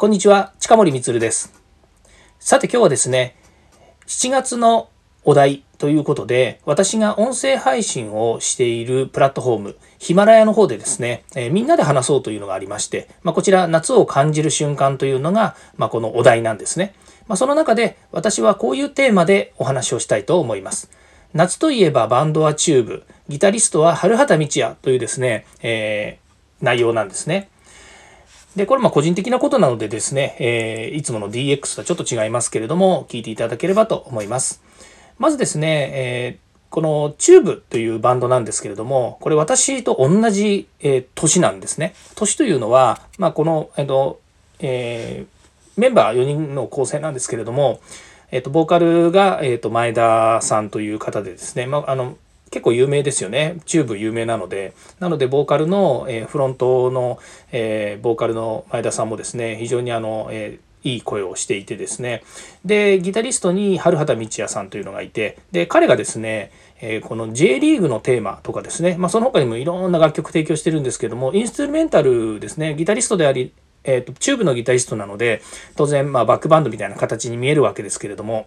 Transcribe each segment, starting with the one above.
こんにちは、近森光です。さて今日はですね、7月のお題ということで、私が音声配信をしているプラットフォーム、ヒマラヤの方でですね、えー、みんなで話そうというのがありまして、まあ、こちら夏を感じる瞬間というのが、まあ、このお題なんですね。まあ、その中で私はこういうテーマでお話をしたいと思います。夏といえばバンドはチューブ、ギタリストは春畑道也というですね、えー、内容なんですね。で、これま個人的なことなのでですね、えー、いつもの DX とはちょっと違いますけれども、聞いていただければと思います。まずですね、えーこのチューブというバンドなんですけれども、これ私と同じ、えー、年なんですね。年というのは、まあ、この、えっ、と、えー、メンバー4人の構成なんですけれども、えっ、と、ボーカルが、えっ、と、前田さんという方でですね、まあ、あの、結構有名ですよね。チューブ有名なので。なので、ボーカルの、えー、フロントの、えー、ボーカルの前田さんもですね、非常にあの、えー、いい声をしていてですね。で、ギタリストに春畑道也さんというのがいて、で、彼がですね、え、この J リーグのテーマとかですね、まあ、その他にもいろんな楽曲提供してるんですけども、インストゥルメンタルですね、ギタリストであり、えーと、チューブのギタリストなので、当然、まあ、バックバンドみたいな形に見えるわけですけれども、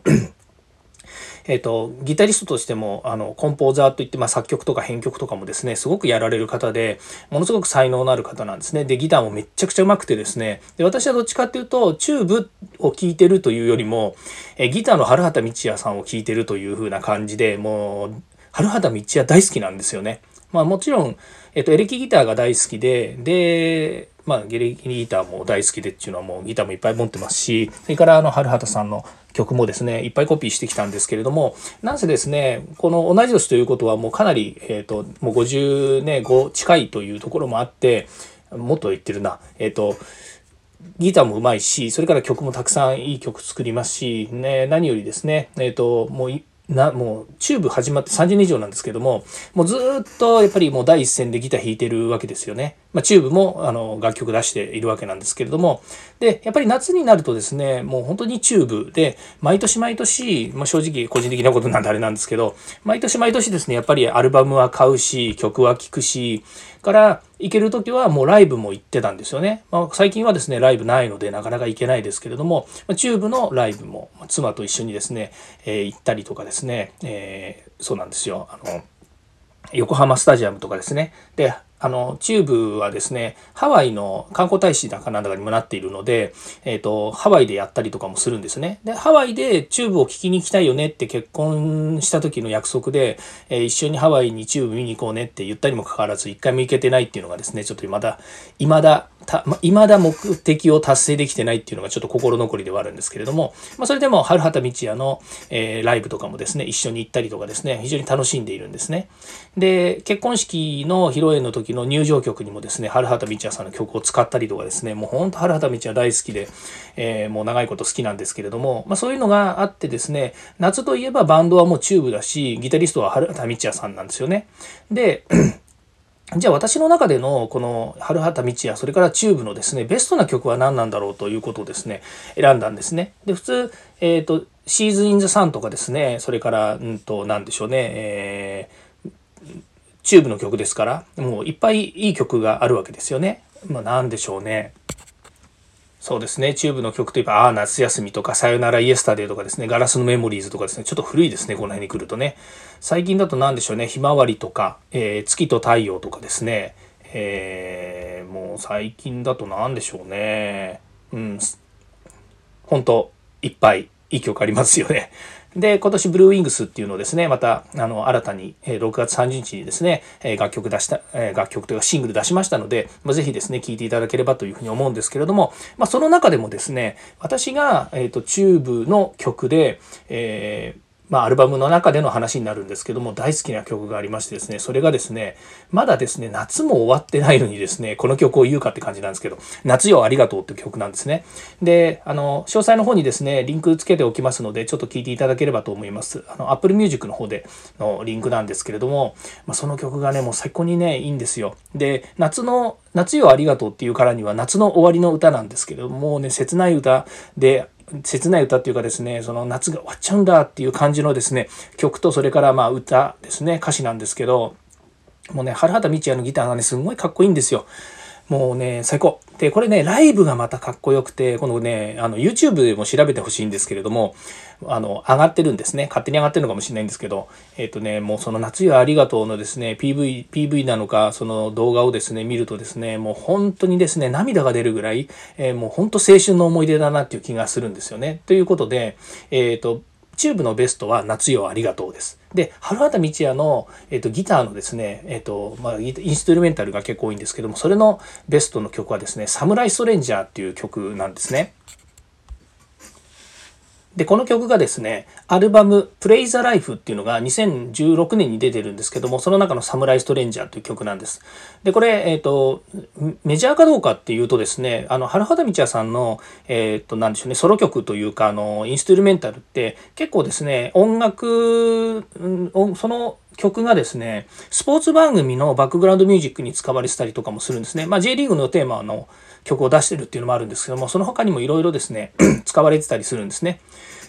えっ、ー、と、ギタリストとしても、あの、コンポーザーといって、まあ、作曲とか編曲とかもですね、すごくやられる方で、ものすごく才能のある方なんですね。で、ギターもめっちゃくちゃ上手くてですね、で、私はどっちかっていうと、チューブを聴いてるというよりも、えギターの春畑道也さんを聴いてるという風な感じで、もう、春畑道也大好きなんですよね。まあもちろん、えっと、エレキギターが大好きで、で、まあ、ゲレキギターも大好きでっていうのはもうギターもいっぱい持ってますし、それからあの、春畑さんの曲もですね、いっぱいコピーしてきたんですけれども、なんせですね、この同じ年ということはもうかなり、えっ、と、もう50ね、5近いというところもあって、もっと言ってるな、えっ、と、ギターもうまいし、それから曲もたくさんいい曲作りますし、ね、何よりですね、えっ、と、もうな、もう、チューブ始まって30年以上なんですけども、もうずっとやっぱりもう第一線でギター弾いてるわけですよね。まあ、チューブもあの楽曲出しているわけなんですけれども、で、やっぱり夏になるとですね、もう本当にチューブで、毎年毎年、まあ、正直個人的なことなんであれなんですけど、毎年毎年ですね、やっぱりアルバムは買うし、曲は聴くし、から行ける時はもうライブも行ってたんですよね。まあ、最近はですね、ライブないのでなかなか行けないですけれども、まあ、チューブのライブも妻と一緒にですね、えー、行ったりとかですね、ねえー、そうなんですよ。あの横浜スタジアムとかですね。で、あの、チューブはですね、ハワイの観光大使だかなんだかにもなっているので、えっ、ー、と、ハワイでやったりとかもするんですね。で、ハワイでチューブを聞きに行きたいよねって結婚した時の約束で、えー、一緒にハワイにチューブ見に行こうねって言ったにもかかわらず、一回も行けてないっていうのがですね、ちょっと未だ、未だ、た、ま、未だ目的を達成できてないっていうのがちょっと心残りではあるんですけれども、まあ、それでも、春畑道也の、えー、ライブとかもですね、一緒に行ったりとかですね、非常に楽しんでいるんですね。で、結婚式の披露宴の時の入場曲にもですね、春畑道也さんの曲を使ったりとかですね、もうほんと春畑道也大好きで、えー、もう長いこと好きなんですけれども、まあそういうのがあってですね、夏といえばバンドはもうチューブだし、ギタリストは春畑道也さんなんですよね。で、じゃあ私の中でのこの春畑道也、それからチューブのですね、ベストな曲は何なんだろうということをですね、選んだんですね。で、普通、えっ、ー、と、シーズン・イン・ザ・サンとかですね、それから、うんと、何でしょうね、えーチューブの曲ですから、もういっぱいいい曲があるわけですよね。まあ何でしょうね。そうですね。チューブの曲といえば、ああ、夏休みとか、さよならイエスタデーとかですね、ガラスのメモリーズとかですね、ちょっと古いですね、この辺に来るとね。最近だと何でしょうね、ひまわりとか、えー、月と太陽とかですね、えー、もう最近だと何でしょうね。うん、本当いっぱいいい曲ありますよね。で、今年ブルーウィングスっていうのをですね、また、あの、新たに、え6月30日にですね、え楽曲出した、え楽曲というかシングル出しましたので、まあ、ぜひですね、聴いていただければというふうに思うんですけれども、まあ、その中でもですね、私が、えっ、ー、と、チューブの曲で、えーまあ、アルバムの中での話になるんですけども、大好きな曲がありましてですね、それがですね、まだですね、夏も終わってないのにですね、この曲を言うかって感じなんですけど、夏よありがとうって曲なんですね。で、あの、詳細の方にですね、リンクつけておきますので、ちょっと聞いていただければと思います。あの、Apple Music の方でのリンクなんですけれども、まあ、その曲がね、もう最高にね、いいんですよ。で、夏の、夏よありがとうっていうからには夏の終わりの歌なんですけども、もうね、切ない歌で、切ない歌っていうかですね、その夏が終わっちゃうんだっていう感じのですね、曲とそれからまあ歌ですね、歌詞なんですけど、もうね、原畑道也のギターがね、すごいかっこいいんですよ。もうね、最高。で、これね、ライブがまたかっこよくて、このね、あの、YouTube でも調べてほしいんですけれども、あの、上がってるんですね。勝手に上がってるのかもしれないんですけど、えっ、とね、もうその夏よありがとうのですね、PV、PV なのか、その動画をですね、見るとですね、もう本当にですね、涙が出るぐらい、えー、もう本当青春の思い出だなっていう気がするんですよね。ということで、えっ、と、チューブのベストは夏よありがとうです。で、春畑道也の、えっ、と、ギターのですね、えっ、と、まあ、インストゥルメンタルが結構多いんですけども、それのベストの曲はですね、サムライストレンジャーっていう曲なんですね。で、この曲がですね、アルバム、プレイザライフっていうのが2016年に出てるんですけども、その中のサムライストレンジャーという曲なんです。で、これ、えっ、ー、と、メジャーかどうかっていうとですね、あの、原畑道也さんの、えっ、ー、と、なんでしょうね、ソロ曲というか、あの、インストゥルメンタルって結構ですね、音楽、その曲がですね、スポーツ番組のバックグラウンドミュージックに使われてたりとかもするんですね。まあ、J リーグのテーマの曲を出してるっていうのもあるんですけども、その他にもいろいろですね、使われてたりするんですね。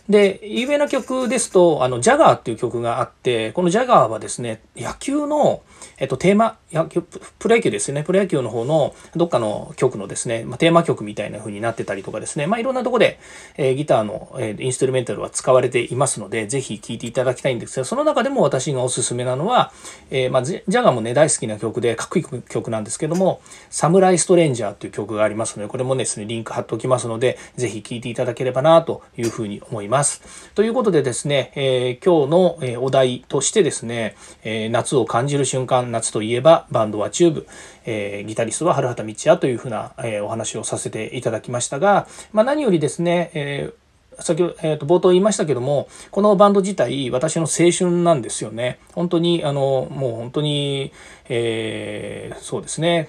で、有名な曲ですと、あの、ジャガーっていう曲があって、このジャガーはですね、野球の、えっと、テーマ、野球、プロ野球ですね、プロ野球の方のどっかの曲のですね、まあ、テーマ曲みたいな風になってたりとかですね、まあ、いろんなとこで、えー、ギターの、えー、インストゥルメンタルは使われていますので、ぜひ聴いていただきたいんですが、その中でも私がおすすめなのは、えー、まあ、ジャガーもね、大好きな曲で、かっこいい曲なんですけども、サムライストレンジャーという曲がありますので、これもですね、リンク貼っておきますので、ぜひ聴いていただければなというふうに思います。ます。ということでですね、えー、今日の、えお題としてですね、え夏を感じる瞬間、夏といえばバンドはチューブ、えー、ギタリストは春畑道也というふうな、えー、お話をさせていただきましたが、まあ、何よりですね、えー先ほど、えー、と冒頭言いましたけどもこのバンド自体私の青春なんですよね。本当にあのもう本当に、えー、そうですね。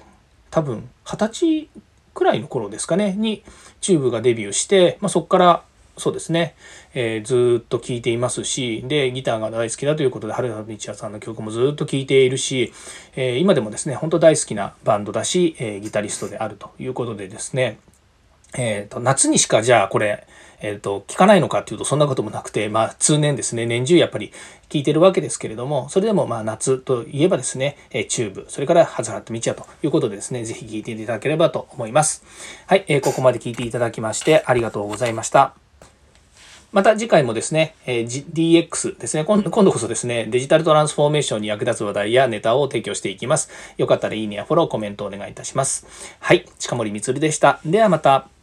多分二十歳くらいの頃ですかねにチューブがデビューして、まあ、そこからそうですね、えー、ずっと聴いていますし、で、ギターが大好きだということで、春田道也さんの曲もずっと聴いているし、えー、今でもですね、本当大好きなバンドだし、えー、ギタリストであるということでですね、えっ、と、夏にしかじゃあこれ、えっ、と、聞かないのかっていうとそんなこともなくて、まあ通年ですね、年中やっぱり聴いてるわけですけれども、それでもまあ夏といえばですね、えチューブ、それからハザラット道也ということでですね、ぜひ聴いていただければと思います。はい、えーここまで聴いていただきましてありがとうございました。また次回もですね、え DX ですね今、今度こそですね、デジタルトランスフォーメーションに役立つ話題やネタを提供していきます。よかったらいいねやフォロー、コメントお願いいたします。はい、近森光でした。ではまた。